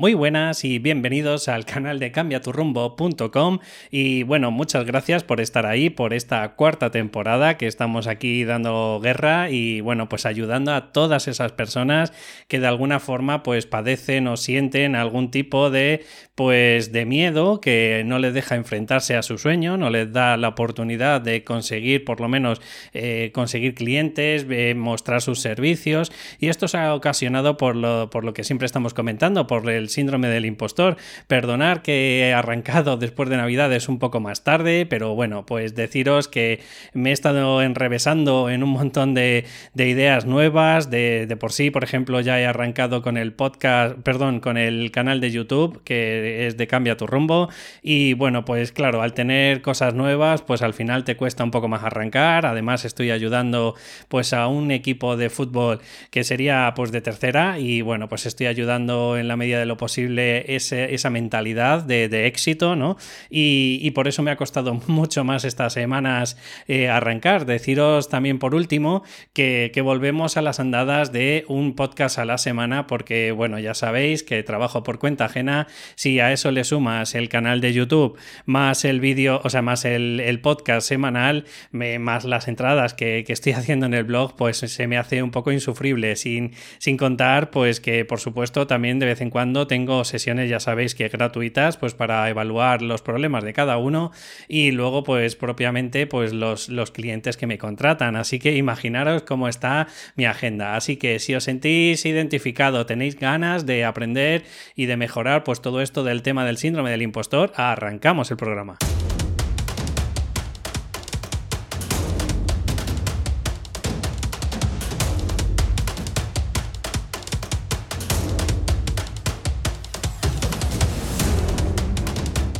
Muy buenas y bienvenidos al canal de cambiaturrumbo.com y bueno, muchas gracias por estar ahí por esta cuarta temporada que estamos aquí dando guerra y bueno, pues ayudando a todas esas personas que de alguna forma pues padecen o sienten algún tipo de pues de miedo que no les deja enfrentarse a su sueño, no les da la oportunidad de conseguir por lo menos eh, conseguir clientes, mostrar sus servicios. Y esto se ha ocasionado por lo, por lo que siempre estamos comentando, por el síndrome del impostor. Perdonar que he arrancado después de Navidades un poco más tarde, pero bueno, pues deciros que me he estado enrevesando en un montón de, ideas nuevas. De, de, por sí, por ejemplo, ya he arrancado con el podcast, perdón, con el canal de YouTube que es de Cambia tu rumbo. Y bueno, pues claro, al tener cosas nuevas, pues al final te cuesta un poco más arrancar. Además, estoy ayudando pues a un equipo de fútbol que sería pues de tercera y bueno, pues estoy ayudando en la medida de lo posible esa mentalidad de, éxito, ¿no? Y, por eso me ha costado mucho más estas semanas eh, arrancar. Deciros también por último que, volvemos a las andadas de un podcast a la semana porque, bueno, ya sabéis que trabajo por cuenta ajena. Si a eso le sumas el canal de YouTube, más el vídeo, o sea, más el, podcast semanal, más las entradas que, estoy haciendo en el blog, pues se me hace un poco insufrible, sin, sin contar, pues que por supuesto también de vez en cuando tengo sesiones, ya sabéis que gratuitas, pues para evaluar los problemas de cada uno y luego, pues propiamente, pues los, los clientes que me contratan. Así que imaginaros cómo está mi agenda. Así que si os sentís identificado, tenéis ganas de aprender y de mejorar, pues todo esto del tema del síndrome del impostor, arrancamos el programa.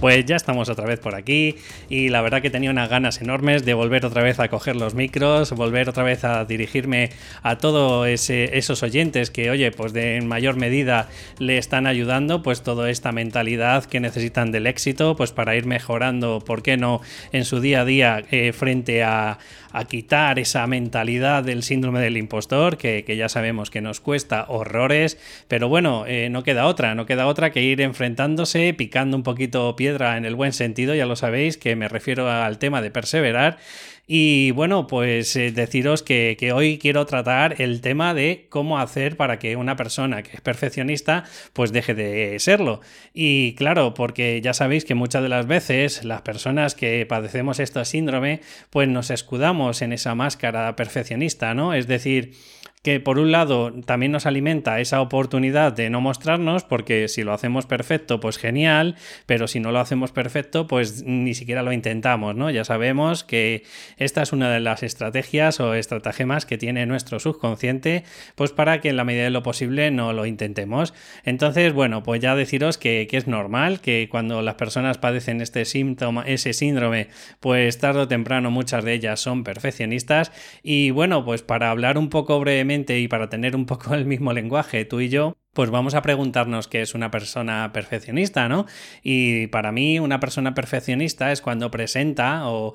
Pues ya estamos otra vez por aquí y la verdad que tenía unas ganas enormes de volver otra vez a coger los micros, volver otra vez a dirigirme a todos esos oyentes que, oye, pues de en mayor medida le están ayudando, pues toda esta mentalidad que necesitan del éxito, pues para ir mejorando, ¿por qué no?, en su día a día eh, frente a, a quitar esa mentalidad del síndrome del impostor, que, ya sabemos que nos cuesta horrores, pero bueno, eh, no queda otra, no queda otra que ir enfrentándose, picando un poquito piedra en el buen sentido, ya lo sabéis, que me refiero al tema de perseverar y bueno, pues eh, deciros que, hoy quiero tratar el tema de cómo hacer para que una persona que es perfeccionista pues deje de serlo. Y claro, porque ya sabéis que muchas de las veces las personas que padecemos este síndrome pues nos escudamos en esa máscara perfeccionista, ¿no? Es decir, que por un lado también nos alimenta esa oportunidad de no mostrarnos, porque si lo hacemos perfecto, pues genial, pero si no lo hacemos perfecto, pues ni siquiera lo intentamos, ¿no? Ya sabemos que esta es una de las estrategias o estratagemas que tiene nuestro subconsciente, pues para que en la medida de lo posible no lo intentemos. Entonces, bueno, pues ya deciros que, que es normal que cuando las personas padecen este síntoma, ese síndrome, pues tarde o temprano muchas de ellas son perfeccionistas. Y bueno, pues para hablar un poco brevemente y para tener un poco el mismo lenguaje, tú y yo, pues vamos a preguntarnos qué es una persona perfeccionista, ¿no? Y para mí una persona perfeccionista es cuando presenta o,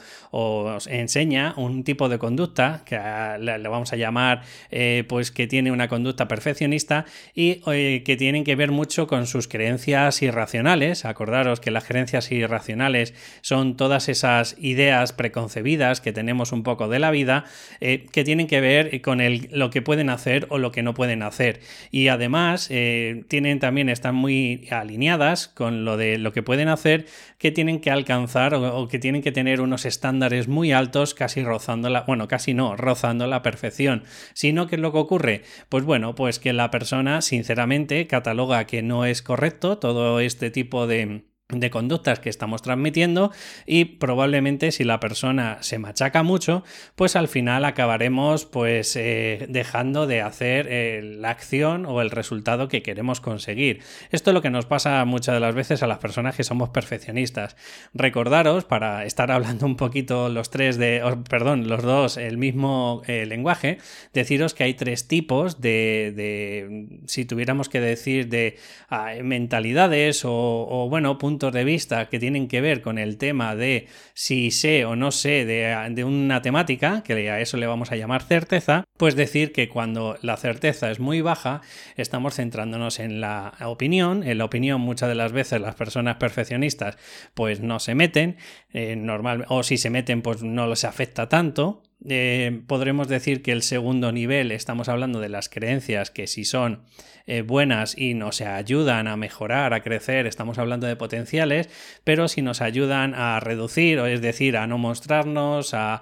enseña un tipo de conducta, que le, vamos a llamar eh, pues que tiene una conducta perfeccionista y eh, que tienen que ver mucho con sus creencias irracionales. Acordaros que las creencias irracionales son todas esas ideas preconcebidas que tenemos un poco de la vida eh, que tienen que ver con lo que pueden hacer o lo que no pueden hacer. Y además eh, tienen también, están muy alineadas con lo de lo que pueden hacer, que tienen que alcanzar o, que tienen que tener unos estándares muy altos, casi rozando la, bueno, casi no, rozando la perfección. Sino que lo que ocurre, pues bueno, pues que la persona sinceramente cataloga que no es correcto todo este tipo de de conductas que estamos transmitiendo y probablemente si la persona se machaca mucho pues al final acabaremos pues eh, dejando de hacer eh, la acción o el resultado que queremos conseguir. Esto es lo que nos pasa muchas de las veces a las personas que somos perfeccionistas. Recordaros para estar hablando un poquito los tres de perdón los dos el mismo eh, lenguaje deciros que hay tres tipos de, de si tuviéramos que decir de ah, mentalidades o, o bueno puntos puntos de vista que tienen que ver con el tema de si sé o no sé de, una temática, que a eso le vamos a llamar certeza, pues decir que cuando la certeza es muy baja, estamos centrándonos en la opinión. En la opinión muchas de las veces las personas perfeccionistas pues no se meten, eh, normal, o si se meten pues no les afecta tanto. Eh, podremos decir que el segundo nivel estamos hablando de las creencias que si son eh, buenas y nos ayudan a mejorar, a crecer, estamos hablando de potenciales, pero si nos ayudan a reducir, o es decir, a no mostrarnos, a,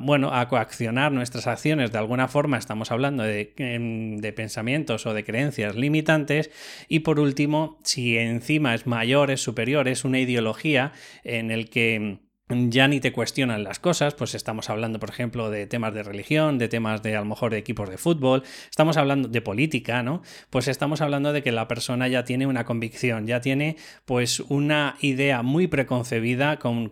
bueno, a coaccionar nuestras acciones de alguna forma, estamos hablando de, em, de pensamientos o de creencias limitantes. Y por último, si encima es mayor, es superior, es una ideología en el que ya ni te cuestionan las cosas, pues estamos hablando, por ejemplo, de temas de religión, de temas de a lo mejor de equipos de fútbol, estamos hablando de política, ¿no? Pues estamos hablando de que la persona ya tiene una convicción, ya tiene pues una idea muy preconcebida, con,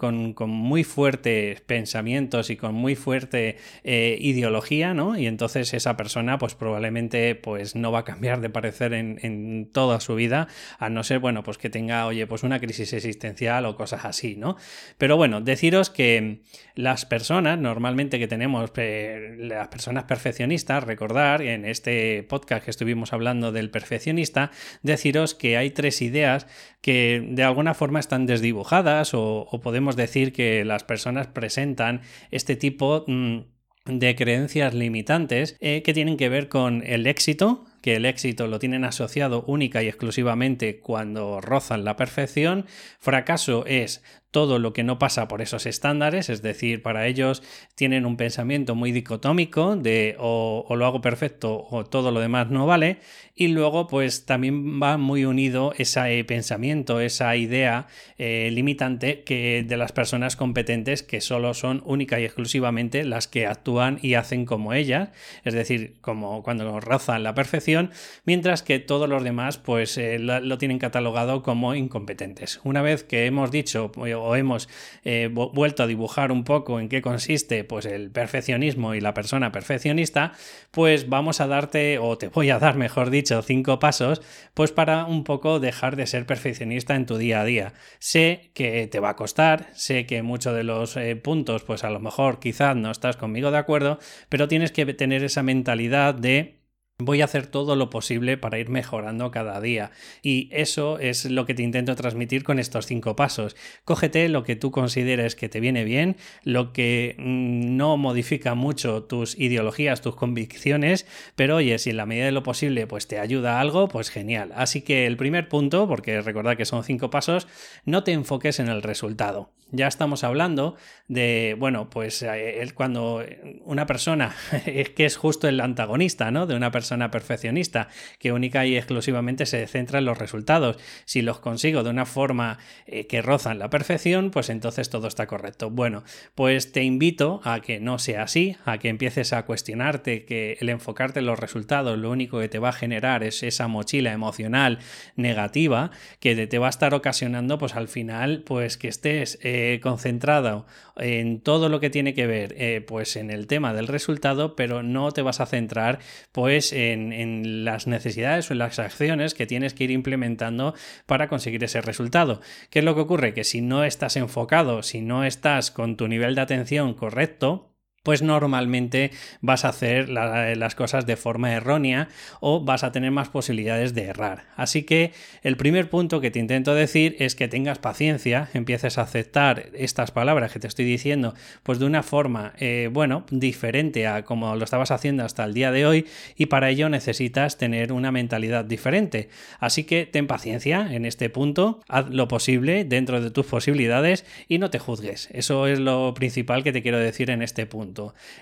muy fuertes pensamientos y con muy fuerte eh, ideología, ¿no? Y entonces esa persona pues probablemente pues no va a cambiar de parecer en, en toda su vida, a no ser, bueno, pues que tenga, oye, pues una crisis existencial o cosas así, ¿no? Pero bueno, deciros que las personas, normalmente que tenemos, las personas perfeccionistas, recordar en este podcast que estuvimos hablando del perfeccionista, deciros que hay tres ideas que de alguna forma están desdibujadas o, podemos decir que las personas presentan este tipo mm, de creencias limitantes eh, que tienen que ver con el éxito, que el éxito lo tienen asociado única y exclusivamente cuando rozan la perfección. Fracaso es todo lo que no pasa por esos estándares, es decir, para ellos tienen un pensamiento muy dicotómico de o, lo hago perfecto o todo lo demás no vale, y luego pues también va muy unido ese pensamiento, esa idea eh, limitante que de las personas competentes que solo son única y exclusivamente las que actúan y hacen como ellas, es decir, como cuando rozan la perfección, mientras que todos los demás pues eh, lo tienen catalogado como incompetentes. Una vez que hemos dicho o hemos eh, vuelto a dibujar un poco en qué consiste pues el perfeccionismo y la persona perfeccionista, pues vamos a darte, o te voy a dar, mejor dicho, cinco pasos, pues para un poco dejar de ser perfeccionista en tu día a día. Sé que te va a costar, sé que muchos de los eh, puntos, pues a lo mejor quizás no estás conmigo de acuerdo, pero tienes que tener esa mentalidad de Voy a hacer todo lo posible para ir mejorando cada día. Y eso es lo que te intento transmitir con estos cinco pasos. Cógete lo que tú consideres que te viene bien, lo que mm, no modifica mucho tus ideologías, tus convicciones, pero oye, si en la medida de lo posible pues te ayuda algo, pues genial. Así que el primer punto, porque recordad que son cinco pasos, no te enfoques en el resultado. Ya estamos hablando de, bueno, pues eh, cuando una persona es que es justo el antagonista, ¿no? De una persona perfeccionista que única y exclusivamente se centra en los resultados. Si los consigo de una forma eh, que rozan la perfección, pues entonces todo está correcto. Bueno, pues te invito a que no sea así, a que empieces a cuestionarte que el enfocarte en los resultados lo único que te va a generar es esa mochila emocional negativa que te va a estar ocasionando pues al final pues que estés eh, concentrado en todo lo que tiene que ver eh, pues en el tema del resultado pero no te vas a centrar pues en, las necesidades o en las acciones que tienes que ir implementando para conseguir ese resultado. ¿Qué es lo que ocurre? Que si no estás enfocado, si no estás con tu nivel de atención correcto, pues normalmente vas a hacer las cosas de forma errónea o vas a tener más posibilidades de errar. Así que el primer punto que te intento decir es que tengas paciencia, empieces a aceptar estas palabras que te estoy diciendo, pues de una forma, eh, bueno, diferente a como lo estabas haciendo hasta el día de hoy y para ello necesitas tener una mentalidad diferente. Así que ten paciencia en este punto, haz lo posible dentro de tus posibilidades y no te juzgues. Eso es lo principal que te quiero decir en este punto.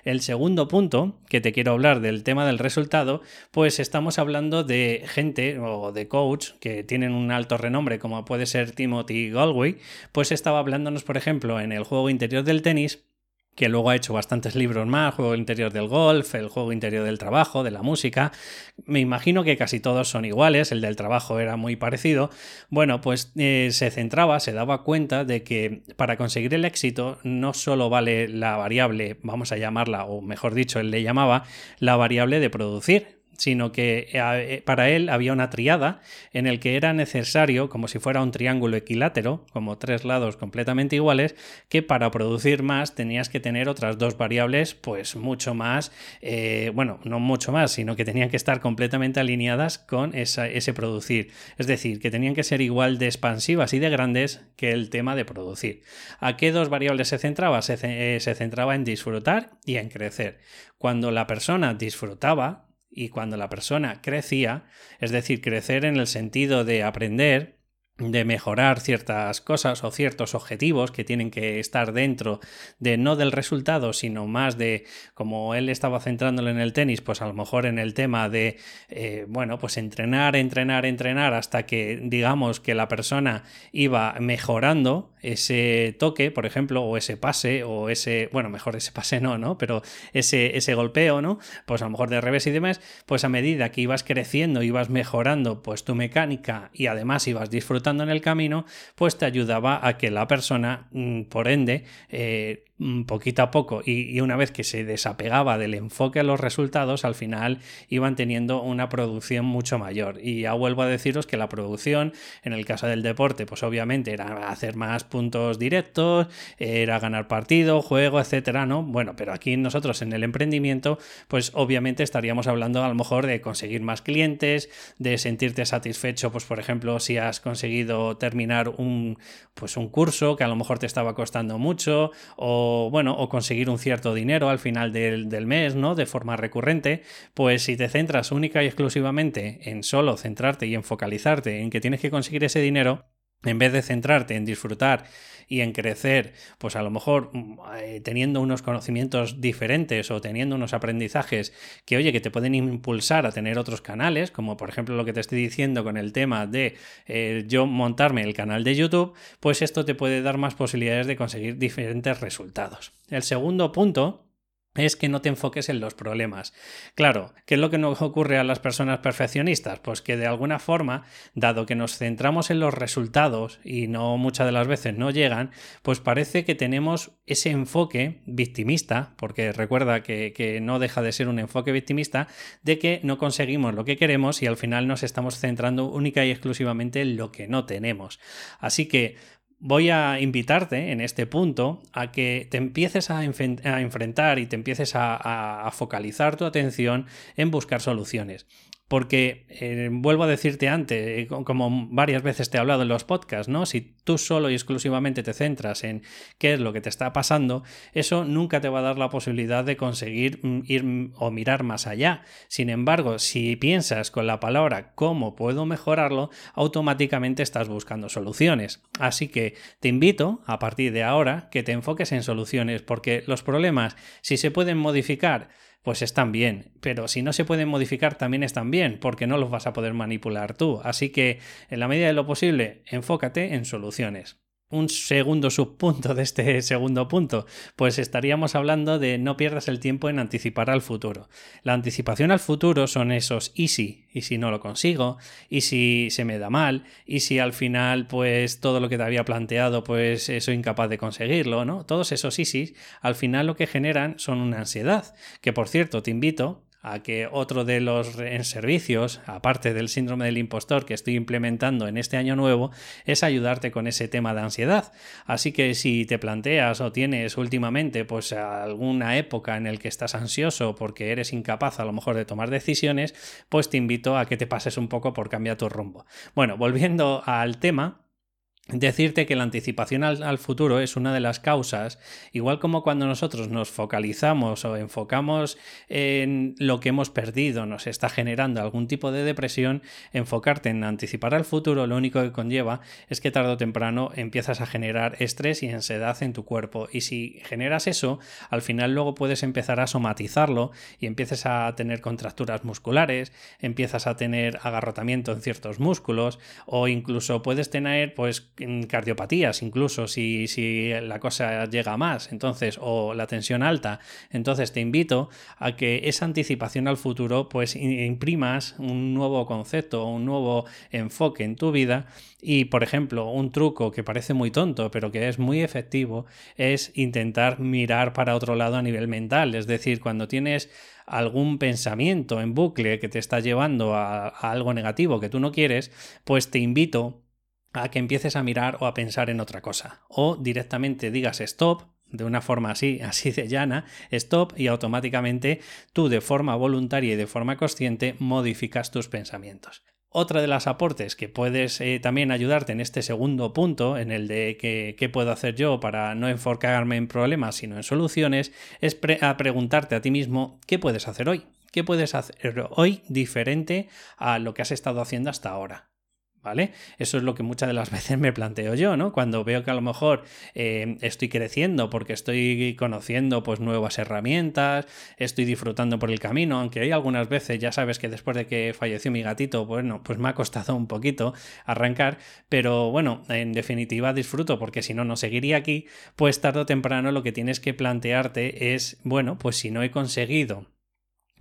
El segundo punto, que te quiero hablar del tema del resultado, pues estamos hablando de gente o de coach que tienen un alto renombre, como puede ser Timothy Galway, pues estaba hablándonos, por ejemplo, en el juego interior del tenis, que luego ha hecho bastantes libros más, juego interior del golf, el juego interior del trabajo, de la música. Me imagino que casi todos son iguales, el del trabajo era muy parecido. Bueno, pues eh, se centraba, se daba cuenta de que para conseguir el éxito no solo vale la variable, vamos a llamarla, o mejor dicho, él le llamaba la variable de producir, sino que eh, para él había una triada en el que era necesario, como si fuera un triángulo equilátero, como tres lados completamente iguales, que para producir más tenías que tener otras dos variables, pues mucho más, eh, bueno, no mucho más, sino que tenían que estar completamente alineadas con ese producir. Es decir, que tenían que ser igual de expansivas y de grandes que el tema de producir. ¿A qué dos variables se centraba? Eh, se centraba en disfrutar y en crecer. Cuando la persona disfrutaba, y cuando la persona crecía, es decir, crecer en el sentido de aprender, de mejorar ciertas cosas o ciertos objetivos que tienen que estar dentro de no del resultado, sino más de como él estaba centrándolo en el tenis, pues a lo mejor en el tema de, eh, bueno, pues entrenar, entrenar, entrenar hasta que digamos que la persona iba mejorando ese toque, por ejemplo, o ese pase, o ese, bueno, mejor ese pase no, ¿no? Pero ese, ese golpeo, ¿no? Pues a lo mejor de revés y demás, pues a medida que ibas creciendo, ibas mejorando pues tu mecánica y además ibas disfrutando en el camino, pues te ayudaba a que la persona, mm, por ende, eh, Mm, poquito a poco y, una vez que se desapegaba del enfoque a los resultados, al final iban teniendo una producción mucho mayor. Y ya vuelvo a deciros que la producción, en el caso del deporte, pues obviamente era hacer más puntos directos, era ganar partido, juego, etcétera, ¿no? Bueno, pero aquí nosotros en el emprendimiento, pues obviamente estaríamos hablando a lo mejor de conseguir más clientes, de sentirte satisfecho, pues por ejemplo, si has conseguido terminar un, pues un curso que a lo mejor te estaba costando mucho o bueno, o conseguir un cierto dinero al final del, del mes, ¿no? De forma recurrente, pues si te centras única y exclusivamente en solo centrarte y en focalizarte en que tienes que conseguir ese dinero, en vez de centrarte en disfrutar y en crecer, pues a lo mejor mm, eh, teniendo unos conocimientos diferentes o teniendo unos aprendizajes que, oye, que te pueden impulsar a tener otros canales, como por ejemplo lo que te estoy diciendo con el tema de eh, yo montarme el canal de YouTube, pues esto te puede dar más posibilidades de conseguir diferentes resultados. El segundo punto es que no te enfoques en los problemas. Claro, ¿qué es lo que nos ocurre a las personas perfeccionistas? Pues que de alguna forma, dado que nos centramos en los resultados y no muchas de las veces no llegan, pues parece que tenemos ese enfoque victimista, porque recuerda que, que no deja de ser un enfoque victimista, de que no conseguimos lo que queremos y al final nos estamos centrando única y exclusivamente en lo que no tenemos. Así que voy a invitarte en este punto a que te empieces a, enfrentar y te empieces a, focalizar tu atención en buscar soluciones. Porque eh, vuelvo a decirte antes, eh, como varias veces te he hablado en los podcasts, ¿no? Si tú solo y exclusivamente te centras en qué es lo que te está pasando, eso nunca te va a dar la posibilidad de conseguir mm, ir o mirar más allá. Sin embargo, si piensas con la palabra cómo puedo mejorarlo, automáticamente estás buscando soluciones. Así que te invito a partir de ahora que te enfoques en soluciones, porque los problemas, si se pueden modificar, pues están bien. Pero si no se pueden modificar, también están bien, porque no los vas a poder manipular tú. Así que, en la medida de lo posible, enfócate en soluciones un segundo subpunto de este segundo punto, pues estaríamos hablando de no pierdas el tiempo en anticipar al futuro. La anticipación al futuro son esos y si, y si no lo consigo, y si se me da mal, y si al final pues todo lo que te había planteado pues soy incapaz de conseguirlo, ¿no? Todos esos y si al final lo que generan son una ansiedad, que por cierto te invito a que otro de los servicios, aparte del síndrome del impostor que estoy implementando en este año nuevo, es ayudarte con ese tema de ansiedad. Así que si te planteas o tienes últimamente pues alguna época en el que estás ansioso porque eres incapaz a lo mejor de tomar decisiones, pues te invito a que te pases un poco por cambiar tu rumbo. Bueno, volviendo al tema, Decirte que la anticipación al, futuro es una de las causas, igual como cuando nosotros nos focalizamos o enfocamos en lo que hemos perdido, nos está generando algún tipo de depresión, enfocarte en anticipar al futuro lo único que conlleva es que tarde o temprano empiezas a generar estrés y ansiedad en tu cuerpo. Y si generas eso, al final luego puedes empezar a somatizarlo y empiezas a tener contracturas musculares, empiezas a tener agarrotamiento en ciertos músculos o incluso puedes tener pues cardiopatías, incluso si, si la cosa llega más, entonces, o la tensión alta. Entonces te invito a que esa anticipación al futuro, pues imprimas un nuevo concepto, un nuevo enfoque en tu vida. Y, por ejemplo, un truco que parece muy tonto, pero que es muy efectivo, es intentar mirar para otro lado a nivel mental. Es decir, cuando tienes algún pensamiento en bucle que te está llevando a, algo negativo que tú no quieres, pues te invito a que empieces a mirar o a pensar en otra cosa. O directamente digas stop, de una forma así, así de llana, stop y automáticamente tú de forma voluntaria y de forma consciente modificas tus pensamientos. Otra de las aportes que puedes eh, también ayudarte en este segundo punto, en el de qué puedo hacer yo para no enfocarme en problemas sino en soluciones, es a preguntarte a ti mismo qué puedes hacer hoy. ¿Qué puedes hacer hoy diferente a lo que has estado haciendo hasta ahora? ¿Vale? Eso es lo que muchas de las veces me planteo yo, ¿no? Cuando veo que a lo mejor eh, estoy creciendo porque estoy conociendo pues nuevas herramientas, estoy disfrutando por el camino, aunque hay algunas veces, ya sabes que después de que falleció mi gatito, bueno, pues me ha costado un poquito arrancar, pero bueno, en definitiva disfruto porque si no, no seguiría aquí, pues tarde o temprano lo que tienes que plantearte es, bueno, pues si no he conseguido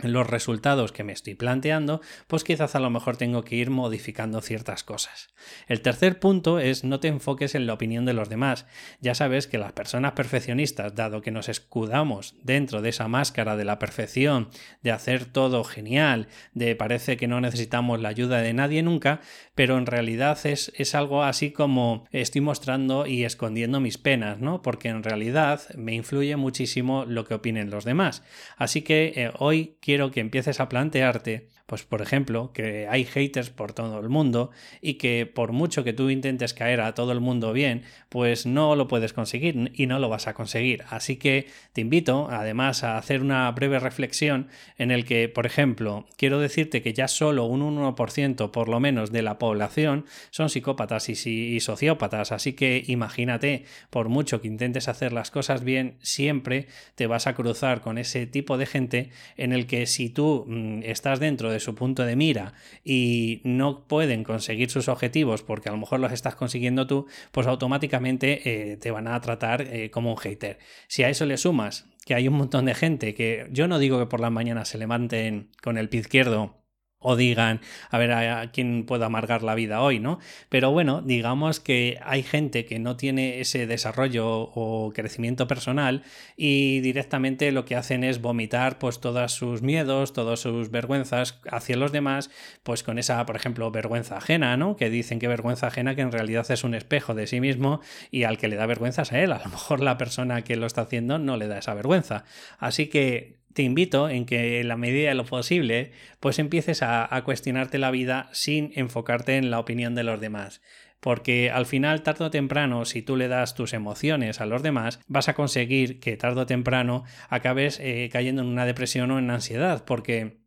los resultados que me estoy planteando, pues quizás a lo mejor tengo que ir modificando ciertas cosas. El tercer punto es no te enfoques en la opinión de los demás. Ya sabes que las personas perfeccionistas, dado que nos escudamos dentro de esa máscara de la perfección, de hacer todo genial, de parece que no necesitamos la ayuda de nadie nunca, pero en realidad es, es algo así como estoy mostrando y escondiendo mis penas, ¿no? Porque en realidad me influye muchísimo lo que opinen los demás. Así que eh, hoy quiero que empieces a plantearte pues por ejemplo, que hay haters por todo el mundo y que por mucho que tú intentes caer a todo el mundo bien, pues no lo puedes conseguir y no lo vas a conseguir. Así que te invito además a hacer una breve reflexión en el que, por ejemplo, quiero decirte que ya solo un 1% por lo menos de la población son psicópatas y, sociópatas, así que imagínate, por mucho que intentes hacer las cosas bien, siempre te vas a cruzar con ese tipo de gente en el que si tú mm, estás dentro de su punto de mira y no pueden conseguir sus objetivos porque a lo mejor los estás consiguiendo tú, pues automáticamente eh, te van a tratar eh, como un hater. Si a eso le sumas que hay un montón de gente que yo no digo que por las mañanas se levanten con el pie izquierdo o digan, a ver a, quién puedo amargar la vida hoy, ¿no? Pero bueno, digamos que hay gente que no tiene ese desarrollo o crecimiento personal y directamente lo que hacen es vomitar pues todos sus miedos, todas sus vergüenzas hacia los demás, pues con esa, por ejemplo, vergüenza ajena, ¿no? Que dicen que vergüenza ajena que en realidad es un espejo de sí mismo y al que le da vergüenza es a él, a lo mejor la persona que lo está haciendo no le da esa vergüenza. Así que te invito en que en la medida de lo posible, pues empieces a, cuestionarte la vida sin enfocarte en la opinión de los demás. Porque al final, tarde o temprano, si tú le das tus emociones a los demás, vas a conseguir que tarde o temprano acabes eh, cayendo en una depresión o en ansiedad. Porque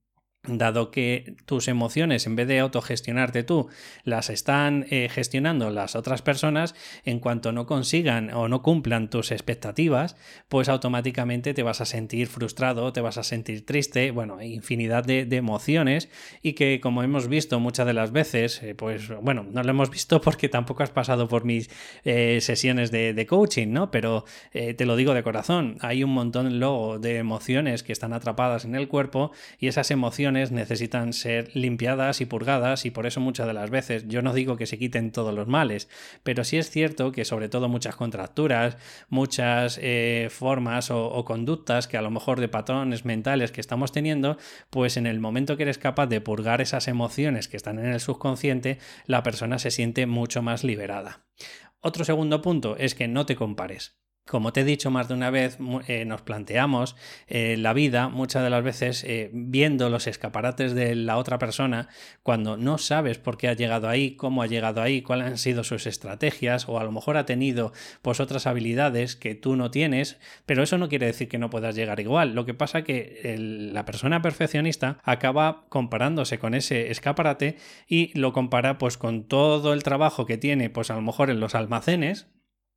dado que tus emociones en vez de autogestionarte tú las están eh, gestionando las otras personas en cuanto no consigan o no cumplan tus expectativas pues automáticamente te vas a sentir frustrado te vas a sentir triste bueno infinidad de, emociones y que como hemos visto muchas de las veces eh, pues bueno no lo hemos visto porque tampoco has pasado por mis eh, sesiones de, de, coaching no pero te lo digo de corazón hay un montón luego de emociones que están atrapadas en el cuerpo y esas emociones necesitan ser limpiadas y purgadas y por eso muchas de las veces yo no digo que se quiten todos los males, pero sí es cierto que sobre todo muchas contracturas, muchas eh, formas o, conductas que a lo mejor de patrones mentales que estamos teniendo, pues en el momento que eres capaz de purgar esas emociones que están en el subconsciente, la persona se siente mucho más liberada. Otro segundo punto es que no te compares. Como te he dicho más de una vez, eh, nos planteamos eh, la vida muchas de las veces eh, viendo los escaparates de la otra persona cuando no sabes por qué ha llegado ahí, cómo ha llegado ahí, cuáles han sido sus estrategias o a lo mejor ha tenido pues otras habilidades que tú no tienes, pero eso no quiere decir que no puedas llegar igual. Lo que pasa que la persona perfeccionista acaba comparándose con ese escaparate y lo compara pues con todo el trabajo que tiene pues a lo mejor en los almacenes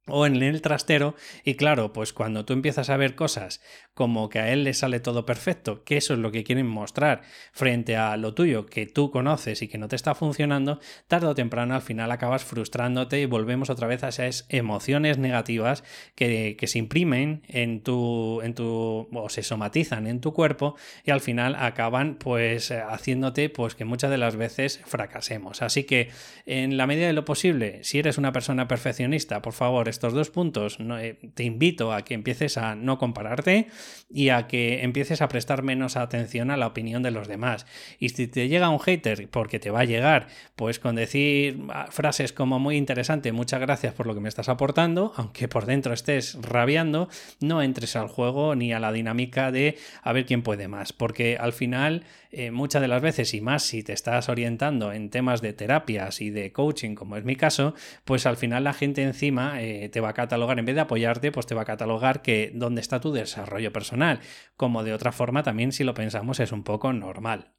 o en el trastero y claro, pues cuando tú empiezas a ver cosas como que a él le sale todo perfecto, que eso es lo que quieren mostrar frente a lo tuyo que tú conoces y que no te está funcionando, tarde o temprano al final acabas frustrándote y volvemos otra vez a esas emociones negativas que, que se imprimen en tu, en tu o se somatizan en tu cuerpo y al final acaban pues haciéndote pues que muchas de las veces fracasemos. Así que en la medida de lo posible, si eres una persona perfeccionista, por favor, estos dos puntos, eh, te invito a que empieces a no compararte y a que empieces a prestar menos atención a la opinión de los demás. Y si te llega un hater, porque te va a llegar, pues con decir ah, frases como muy interesante, muchas gracias por lo que me estás aportando, aunque por dentro estés rabiando, no entres al juego ni a la dinámica de a ver quién puede más, porque al final eh, muchas de las veces, y más si te estás orientando en temas de terapias y de coaching, como es mi caso, pues al final la gente encima eh, te va a catalogar, en vez de apoyarte, pues te va a catalogar que dónde está tu desarrollo personal, como de otra forma también si lo pensamos es un poco normal.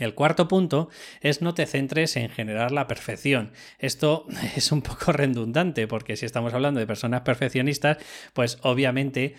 El cuarto punto es no te centres en generar la perfección. Esto es un poco redundante porque si estamos hablando de personas perfeccionistas, pues obviamente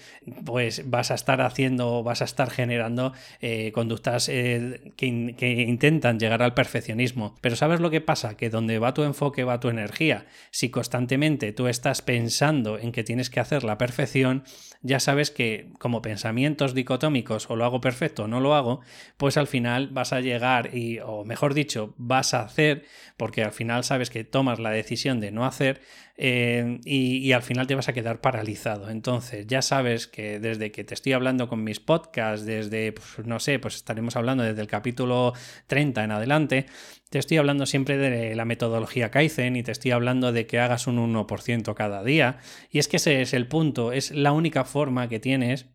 pues vas a estar haciendo, vas a estar generando eh, conductas eh, que, que, intentan llegar al perfeccionismo. Pero ¿sabes lo que pasa? Que donde va tu enfoque va tu energía. Si constantemente tú estás pensando en que tienes que hacer la perfección, ya sabes que como pensamientos dicotómicos o lo hago perfecto o no lo hago, pues al final vas a llegar y, o mejor dicho, vas a hacer, porque al final sabes que tomas la decisión de no hacer eh, y, al final te vas a quedar paralizado. Entonces, ya sabes que desde que te estoy hablando con mis podcasts, desde, pues, no sé, pues estaremos hablando desde el capítulo 30 en adelante, te estoy hablando siempre de la metodología Kaizen y te estoy hablando de que hagas un 1% cada día. Y es que ese es el punto, es la única forma que tienes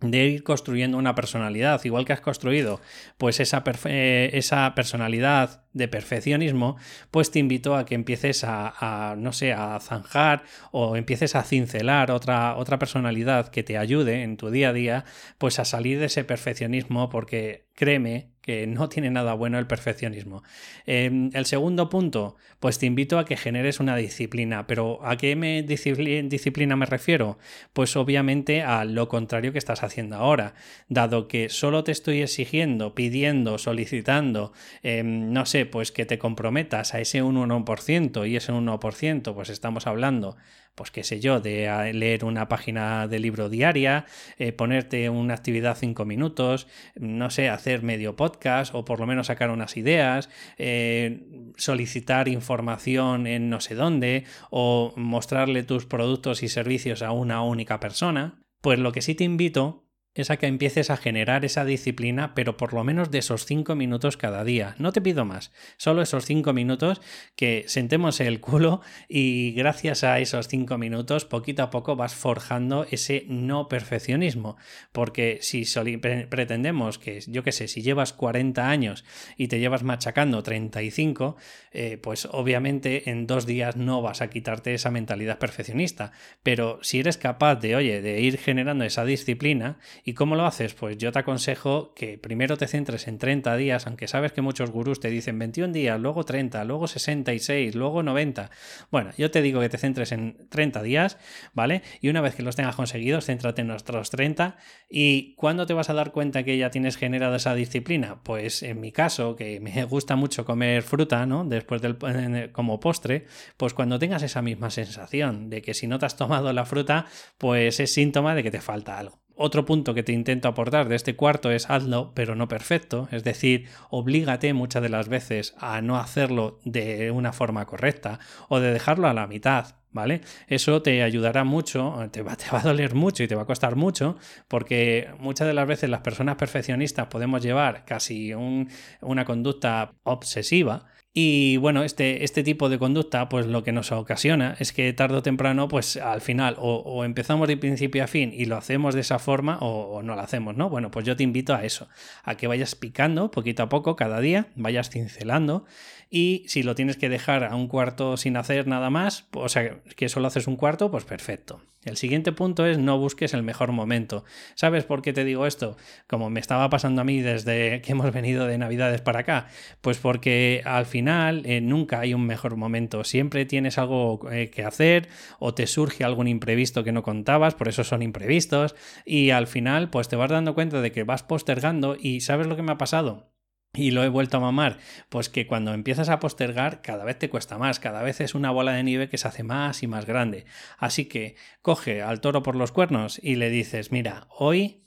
de ir construyendo una personalidad, igual que has construido pues esa, eh, esa personalidad de perfeccionismo, pues te invito a que empieces a, no sé, a zanjar o empieces a cincelar otra, otra personalidad que te ayude en tu día a día, pues a salir de ese perfeccionismo, porque créeme que no tiene nada bueno el perfeccionismo. Em, el segundo punto, pues te invito a que generes una disciplina, pero ¿a qué me disciplina me refiero? Pues obviamente a lo contrario que estás haciendo ahora, dado que solo te estoy exigiendo, pidiendo, solicitando, em, no sé, pues que te comprometas a ese 1% y ese 1%, pues estamos hablando, pues qué sé yo, de leer una página de libro diaria, eh, ponerte una actividad 5 minutos, no sé, hacer medio podcast o por lo menos sacar unas ideas, eh, solicitar información en no sé dónde o mostrarle tus productos y servicios a una única persona. Pues lo que sí te invito es a que empieces a generar esa disciplina, pero por lo menos de esos cinco minutos cada día. No te pido más, solo esos cinco minutos que sentemos el culo y gracias a esos cinco minutos, poquito a poco vas forjando ese no perfeccionismo. Porque si pretendemos que, yo qué sé, si llevas 40 años y te llevas machacando 35, eh, pues obviamente en dos días no vas a quitarte esa mentalidad perfeccionista. Pero si eres capaz de, oye, de ir generando esa disciplina, ¿Y cómo lo haces? Pues yo te aconsejo que primero te centres en 30 días, aunque sabes que muchos gurús te dicen 21 días, luego 30, luego 66, luego 90. Bueno, yo te digo que te centres en 30 días, ¿vale? Y una vez que los tengas conseguidos, céntrate en nuestros 30. ¿Y cuándo te vas a dar cuenta que ya tienes generada esa disciplina? Pues en mi caso, que me gusta mucho comer fruta, ¿no? Después del como postre, pues cuando tengas esa misma sensación de que si no te has tomado la fruta, pues es síntoma de que te falta algo. Otro punto que te intento aportar de este cuarto es hazlo, pero no perfecto, es decir, oblígate muchas de las veces a no hacerlo de una forma correcta o de dejarlo a la mitad, ¿vale? Eso te ayudará mucho, te va, te va, a doler mucho y te va a costar mucho, porque muchas de las veces las personas perfeccionistas podemos llevar casi una conducta obsesiva y bueno, este, este tipo de conducta, pues lo que nos ocasiona es que tarde o temprano, pues al final, o, empezamos de principio a fin y lo hacemos de esa forma, o, no lo hacemos, ¿no? Bueno, pues yo te invito a eso, a que vayas picando poquito a poco cada día, vayas cincelando, y si lo tienes que dejar a un cuarto sin hacer nada más, o sea, que solo haces un cuarto, pues perfecto. El siguiente punto es no busques el mejor momento. ¿Sabes por qué te digo esto? Como me estaba pasando a mí desde que hemos venido de Navidades para acá, pues porque al final final eh, nunca hay un mejor momento, siempre tienes algo eh, que hacer o te surge algún imprevisto que no contabas, por eso son imprevistos, y al final pues te vas dando cuenta de que vas postergando y ¿sabes lo que me ha pasado? Y lo he vuelto a mamar, pues que cuando empiezas a postergar cada vez te cuesta más, cada vez es una bola de nieve que se hace más y más grande. Así que coge al toro por los cuernos y le dices, mira, hoy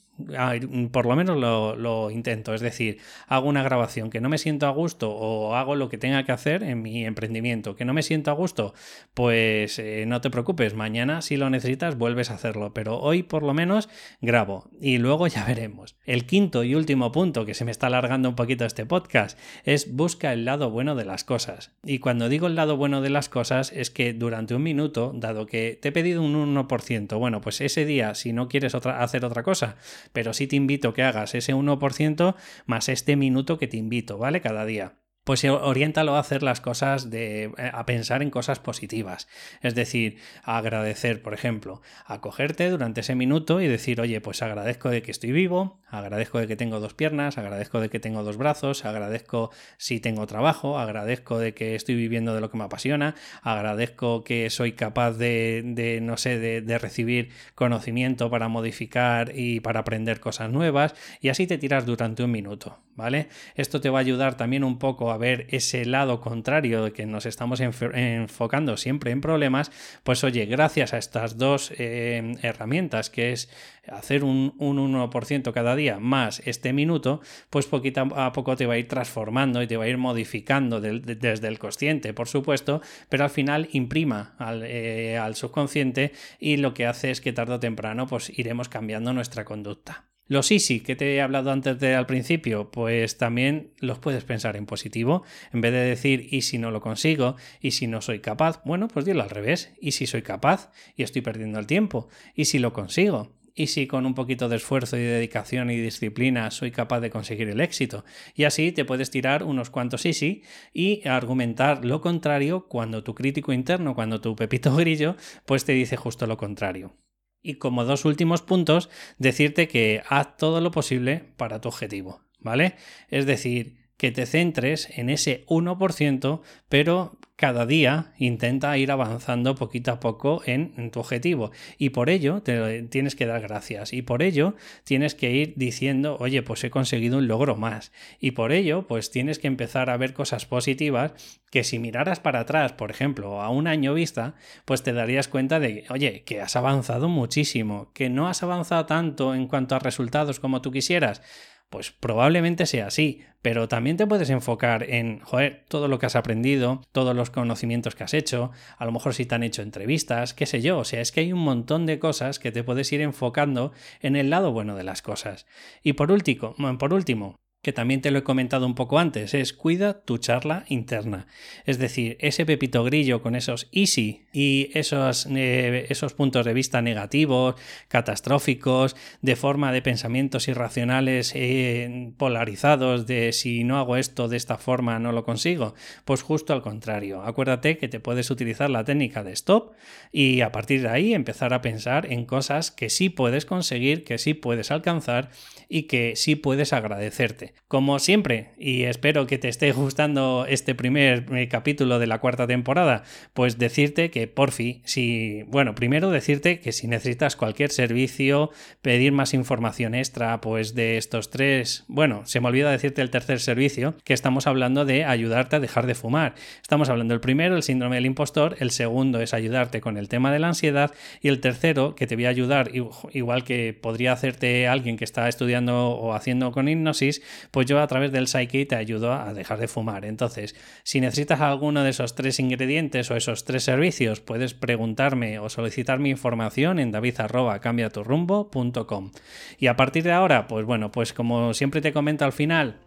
por lo menos lo, intento, es decir, hago una grabación que no me siento a gusto o hago lo que tenga que hacer en mi emprendimiento, que no me siento a gusto, pues eh, no te preocupes, mañana si lo necesitas vuelves a hacerlo, pero hoy por lo menos grabo y luego ya veremos. El quinto y último punto que se me está alargando un poquito este podcast es busca el lado bueno de las cosas. Y cuando digo el lado bueno de las cosas es que durante un minuto, dado que te he pedido un 1%, bueno, pues ese día si no quieres hacer otra cosa, pero sí te invito que hagas ese 1% más este minuto que te invito, ¿vale? Cada día pues oriéntalo a hacer las cosas de eh, a pensar en cosas positivas. Es decir, a agradecer, por ejemplo, acogerte durante ese minuto y decir, oye, pues agradezco de que estoy vivo, agradezco de que tengo dos piernas, agradezco de que tengo dos brazos, agradezco si tengo trabajo, agradezco de que estoy viviendo de lo que me apasiona, agradezco que soy capaz de, de no sé, de, de recibir conocimiento para modificar y para aprender cosas nuevas, y así te tiras durante un minuto, ¿vale? Esto te va a ayudar también un poco a ver ese lado contrario de que nos estamos enfocando siempre en problemas, pues oye, gracias a estas dos eh, herramientas, que es hacer un, 1% cada día más este minuto, pues poquito a poco te va a ir transformando y te va a ir modificando desde el consciente, por supuesto, pero al final imprima al, eh, al subconsciente y lo que hace es que tarde o temprano pues iremos cambiando nuestra conducta. Los easy que te he hablado antes de al principio, pues también los puedes pensar en positivo. En vez de decir y si no lo consigo, y si no soy capaz, bueno, pues dilo al revés. Y si soy capaz y estoy perdiendo el tiempo, y si lo consigo, y si con un poquito de esfuerzo y dedicación y disciplina soy capaz de conseguir el éxito. Y así te puedes tirar unos cuantos easy y argumentar lo contrario cuando tu crítico interno, cuando tu pepito grillo, pues te dice justo lo contrario. Y como dos últimos puntos, decirte que haz todo lo posible para tu objetivo, ¿vale? Es decir, que te centres en ese 1%, pero cada día intenta ir avanzando poquito a poco en, tu objetivo. Y por ello te tienes que dar gracias. Y por ello tienes que ir diciendo, oye, pues he conseguido un logro más. Y por ello, pues tienes que empezar a ver cosas positivas que si miraras para atrás, por ejemplo, a un año vista, pues te darías cuenta de, oye, que has avanzado muchísimo, que no has avanzado tanto en cuanto a resultados como tú quisieras pues probablemente sea así, pero también te puedes enfocar en, joder, todo lo que has aprendido, todos los conocimientos que has hecho, a lo mejor si te han hecho entrevistas, qué sé yo, o sea, es que hay un montón de cosas que te puedes ir enfocando en el lado bueno de las cosas. Y por último, por último, que también te lo he comentado un poco antes, es cuida tu charla interna. Es decir, ese pepito grillo con esos easy y esos, eh, esos puntos de vista negativos, catastróficos, de forma de pensamientos irracionales eh, polarizados de si no hago esto de esta forma no lo consigo. Pues justo al contrario. Acuérdate que te puedes utilizar la técnica de stop y a partir de ahí empezar a pensar en cosas que sí puedes conseguir, que sí puedes alcanzar y que sí puedes agradecerte. Como siempre, y espero que te esté gustando este primer eh, capítulo de la cuarta temporada, pues decirte que por fin, si, bueno, primero decirte que si necesitas cualquier servicio, pedir más información extra, pues de estos tres, bueno, se me olvida decirte el tercer servicio, que estamos hablando de ayudarte a dejar de fumar. Estamos hablando del primero, el síndrome del impostor, el segundo es ayudarte con el tema de la ansiedad y el tercero, que te voy a ayudar, igual que podría hacerte alguien que está estudiando o haciendo con hipnosis, pues yo a través del Psyche te ayudo a dejar de fumar. Entonces, si necesitas alguno de esos tres ingredientes o esos tres servicios, puedes preguntarme o solicitar mi información en david.cambiaturrumbo.com. Y a partir de ahora, pues bueno, pues como siempre te comento al final,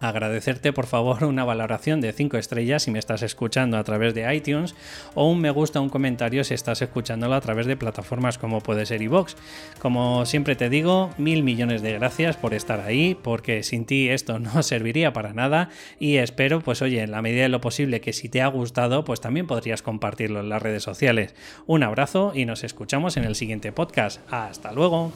agradecerte por favor una valoración de 5 estrellas si me estás escuchando a través de iTunes o un me gusta, un comentario si estás escuchándolo a través de plataformas como puede ser iVoox. Como siempre te digo, mil millones de gracias por estar ahí, porque sin ti esto no serviría para nada y espero, pues oye, en la medida de lo posible que si te ha gustado, pues también podrías compartirlo en las redes sociales. Un abrazo y nos escuchamos en el siguiente podcast. Hasta luego.